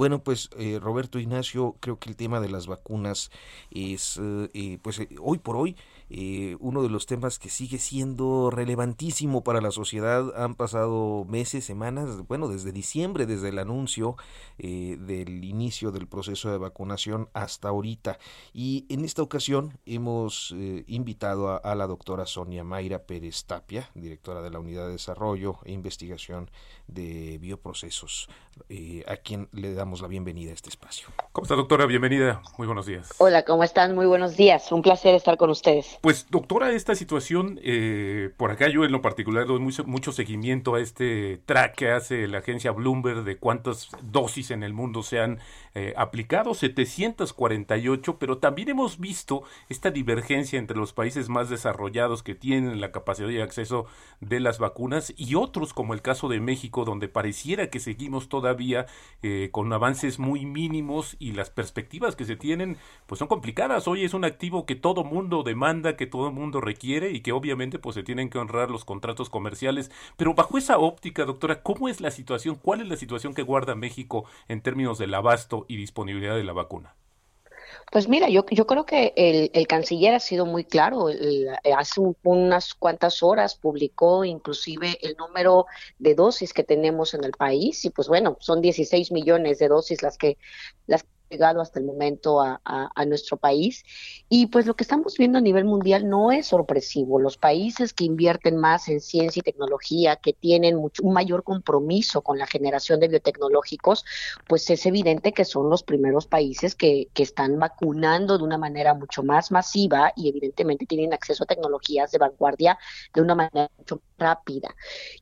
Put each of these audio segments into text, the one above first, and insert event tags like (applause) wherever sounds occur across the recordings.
Bueno, pues eh, Roberto Ignacio, creo que el tema de las vacunas es, eh, eh, pues eh, hoy por hoy, eh, uno de los temas que sigue siendo relevantísimo para la sociedad. Han pasado meses, semanas, bueno, desde diciembre, desde el anuncio del inicio del proceso de vacunación hasta ahorita. Y en esta ocasión hemos invitado a, a la doctora Sonia Mayra Pérez Tapia, directora de la Unidad de Desarrollo e Investigación de Bioprocesos, a quien le damos la bienvenida a este espacio. ¿Cómo está, doctora? Bienvenida. Muy buenos días. Hola, ¿cómo están? Muy buenos días. Un placer estar con ustedes. Pues, doctora, esta situación, eh, por acá yo en lo particular doy mucho, mucho seguimiento a este track que hace la agencia Bloomberg de cuántas dosis en el mundo se han eh, aplicado, 748, pero también hemos visto esta divergencia entre los países más desarrollados que tienen la capacidad de acceso de las vacunas y otros, como el caso de México, donde pareciera que seguimos todavía eh, con avances muy mínimos y las perspectivas que se tienen pues son complicadas. Hoy es un activo que todo mundo demanda, que todo mundo requiere y que obviamente pues se tienen que honrar los contratos comerciales. Pero bajo esa óptica, doctora, ¿cómo es la situación? ¿Cuál es la situación que guarda México en términos del abasto y disponibilidad de la vacuna? Pues mira, yo, yo creo que el, el canciller ha sido muy claro. El- hace un- unas cuantas horas publicó inclusive el número de dosis que tenemos en el país y pues bueno, son 16 millones de dosis las que las llegado hasta el momento a, nuestro país. Y pues lo que estamos viendo a nivel mundial no es sorpresivo. Los países que invierten más en ciencia y tecnología, que tienen mucho, un mayor compromiso con la generación de biotecnológicos, pues es evidente que son los primeros países que, que están vacunando de una manera mucho más masiva y evidentemente tienen acceso a tecnologías de vanguardia de una manera mucho más rápida.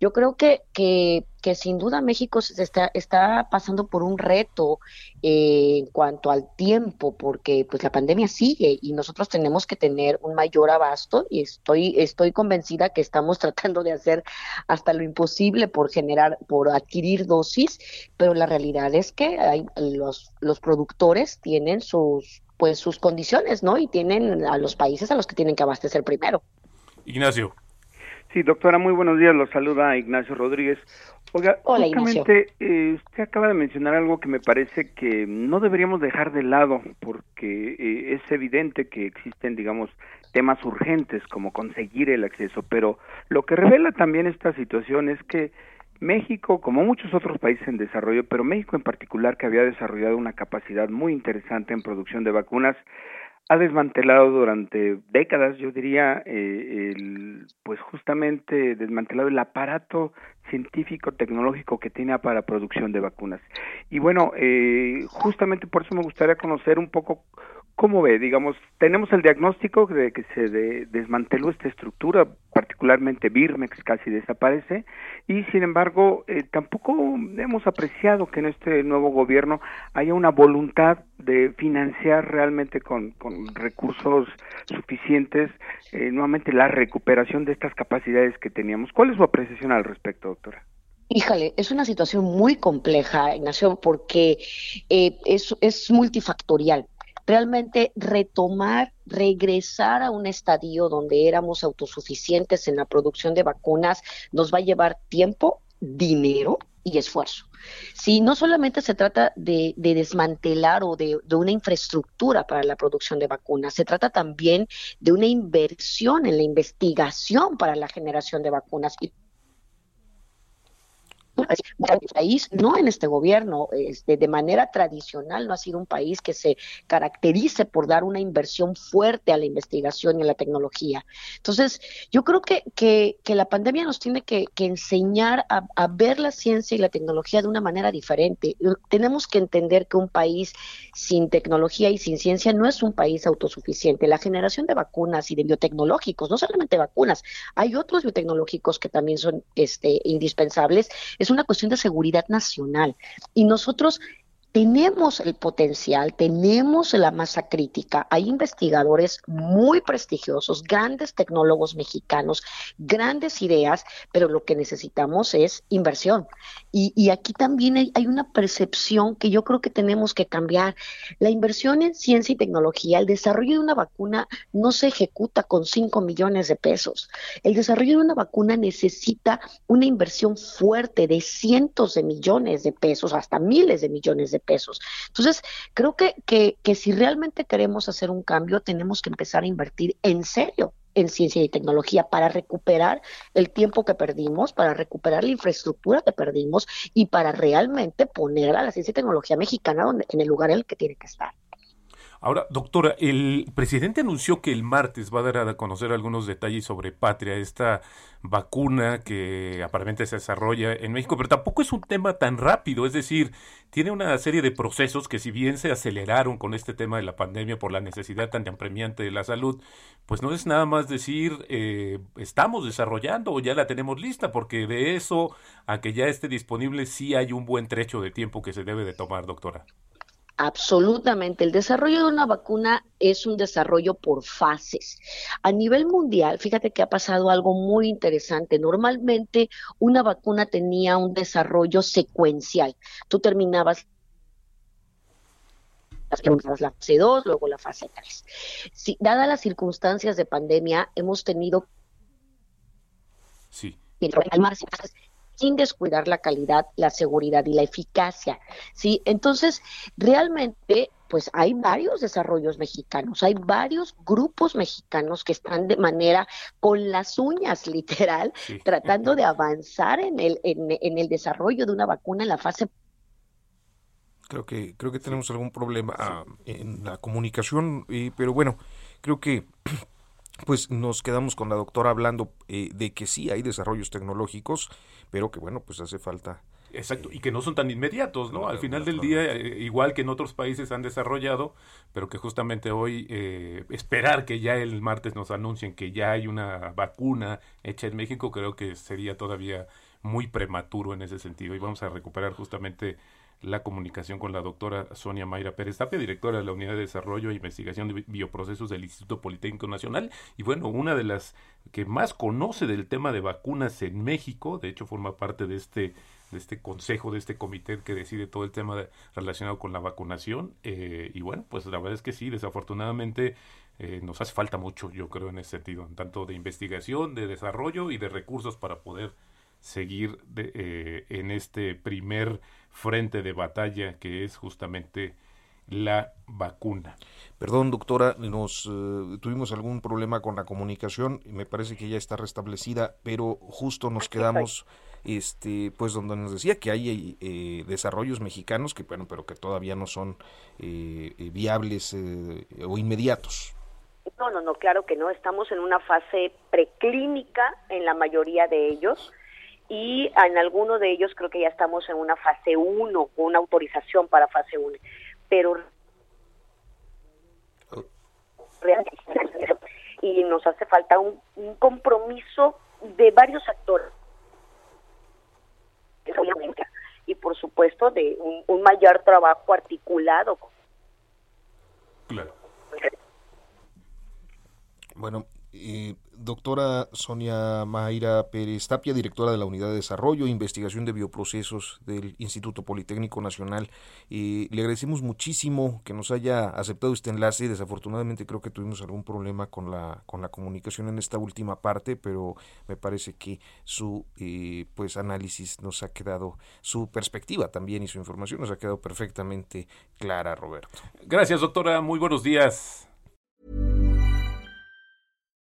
Yo creo que, que, que sin duda México se está, está pasando por un reto eh, en cuanto al tiempo, porque pues la pandemia sigue y nosotros tenemos que tener un mayor abasto y estoy, estoy convencida que estamos (laughs) tratando de hacer hasta lo imposible por generar, por adquirir dosis, pero la realidad es que hay, los, los productores tienen sus pues sus condiciones, ¿no? Y tienen a los países a los que tienen que abastecer primero. Ignacio. Sí, doctora, muy buenos días. Los saluda Ignacio Rodríguez. Oiga, Hola, justamente eh, usted acaba de mencionar algo que me parece que no deberíamos dejar de lado, porque eh, es evidente que existen, digamos, temas urgentes como conseguir el acceso, pero lo que revela también esta situación es que México, como muchos otros países en desarrollo, pero México en particular, que había desarrollado una capacidad muy interesante en producción de vacunas, ha desmantelado durante décadas, yo diría, eh, el, pues justamente desmantelado el aparato científico tecnológico que tiene para producción de vacunas. Y bueno, eh, justamente por eso me gustaría conocer un poco cómo ve, digamos, tenemos el diagnóstico de que se de- desmanteló esta estructura, particularmente Birmex casi desaparece, y sin embargo eh, tampoco hemos apreciado que en este nuevo gobierno haya una voluntad de financiar realmente con, recursos suficientes eh, nuevamente la recuperación de estas capacidades que teníamos. ¿Cuál es su apreciación al respecto, doctora? Híjole, es una situación muy compleja, Ignacio, porque eh, es multifactorial. Realmente retomar, regresar a un estadio donde éramos autosuficientes en la producción de vacunas nos va a llevar tiempo, dinero y esfuerzo. Si no solamente se trata de, de desmantelar o de, de una infraestructura para la producción de vacunas, se trata también de una inversión en la investigación para la generación de vacunas. Y el país, no en este gobierno, este, de manera tradicional no ha sido un país que se caracterice por dar una inversión fuerte a la investigación y a la tecnología. Entonces, yo creo que, que, la pandemia nos tiene que, enseñar a, ver la ciencia y la tecnología de una manera diferente. Tenemos que entender que un país sin tecnología y sin ciencia no es un país autosuficiente. La generación de vacunas y de biotecnológicos, no solamente vacunas, hay otros biotecnológicos que también son este, indispensables es una cuestión de seguridad nacional. Y nosotros tenemos el potencial, tenemos la masa crítica, hay investigadores muy prestigiosos, grandes tecnólogos mexicanos, grandes ideas, pero lo que necesitamos es inversión. Y, aquí también hay, una percepción que yo creo que tenemos que cambiar. La inversión en ciencia y tecnología, el desarrollo de una vacuna no se ejecuta con 5 millones de pesos. El desarrollo de una vacuna necesita una inversión fuerte de cientos de millones de pesos, hasta miles de millones de pesos. Entonces, creo que, que, que si realmente queremos hacer un cambio, tenemos que empezar a invertir en serio en ciencia y tecnología para recuperar el tiempo que perdimos, para recuperar la infraestructura que perdimos y para realmente poner a la ciencia y tecnología mexicana donde, en el lugar en el que tiene que estar. Ahora, doctora, el presidente anunció que el martes va a dar a conocer algunos detalles sobre Patria, esta vacuna que aparentemente se desarrolla en México, pero tampoco es un tema tan rápido, es decir, tiene una serie de procesos que si bien se aceleraron con este tema de la pandemia por la necesidad tan apremiante de la salud, pues no es nada más decir eh, estamos desarrollando o ya la tenemos lista, porque de eso a que ya esté disponible sí hay un buen trecho de tiempo que se debe de tomar, doctora. Absolutamente. El desarrollo de una vacuna es un desarrollo por fases. A nivel mundial, fíjate que ha pasado algo muy interesante. Normalmente una vacuna tenía un desarrollo secuencial. Tú terminabas la fase 2, luego la fase 3. Si, dadas las circunstancias de pandemia, hemos tenido sí sin descuidar la calidad, la seguridad y la eficacia. ¿sí? Entonces, realmente, pues hay varios desarrollos mexicanos, hay varios grupos mexicanos que están de manera con las uñas, literal, (laughs) tratando de avanzar en el, en, el desarrollo de una vacuna en la fase Creo que, creo que tenemos algún problema ah, en la comunicación, pero bueno, creo que (clears throat) pues nos quedamos con la doctora hablando eh, de que sí hay desarrollos tecnológicos, pero que bueno, pues hace falta. Exacto, y que no son tan inmediatos, ¿no? Al final del día, eh, igual que en otros países han desarrollado, pero que justamente hoy eh, esperar que ya el martes nos anuncien que ya hay una vacuna hecha en México, creo que sería todavía muy prematuro en ese sentido. Y vamos a recuperar justamente la comunicación con la doctora Sonia Mayra Pérez Tapia, directora de la Unidad de Desarrollo e Investigación de Bioprocesos del Instituto Politécnico Nacional. Y bueno, una de las que más conoce del tema de vacunas en México, de hecho forma parte de este de este consejo, de este comité que decide todo el tema relacionado con la vacunación. Eh, y bueno, pues la verdad es que sí, desafortunadamente eh, nos hace falta mucho, yo creo, en ese sentido, tanto de investigación, de desarrollo y de recursos para poder seguir eh, en este primer frente de batalla que es justamente la vacuna. Perdón, doctora, nos eh, tuvimos algún problema con la comunicación y me parece que ya está restablecida, pero justo nos quedamos este pues donde nos decía que hay eh, desarrollos mexicanos que bueno, pero que todavía no son viables o inmediatos. No, no, no, claro que no, estamos en una fase preclínica en la mayoría de ellos y en alguno de ellos creo que ya estamos en una fase 1, una autorización para fase 1, pero y nos hace falta un, compromiso de varios actores y por supuesto de un, un mayor trabajo articulado. Claro. Bueno, doctora Sonia Mayra Pérez Tapia, directora de la Unidad de Desarrollo e Investigación de Bioprocesos del Instituto Politécnico Nacional. le agradecemos muchísimo que nos haya aceptado este enlace. Desafortunadamente creo que tuvimos algún problema con la, con la comunicación en esta última parte, pero me parece que su eh, pues análisis nos ha quedado, su perspectiva también y su información nos ha quedado perfectamente clara, Roberto. Gracias, doctora. Muy buenos días.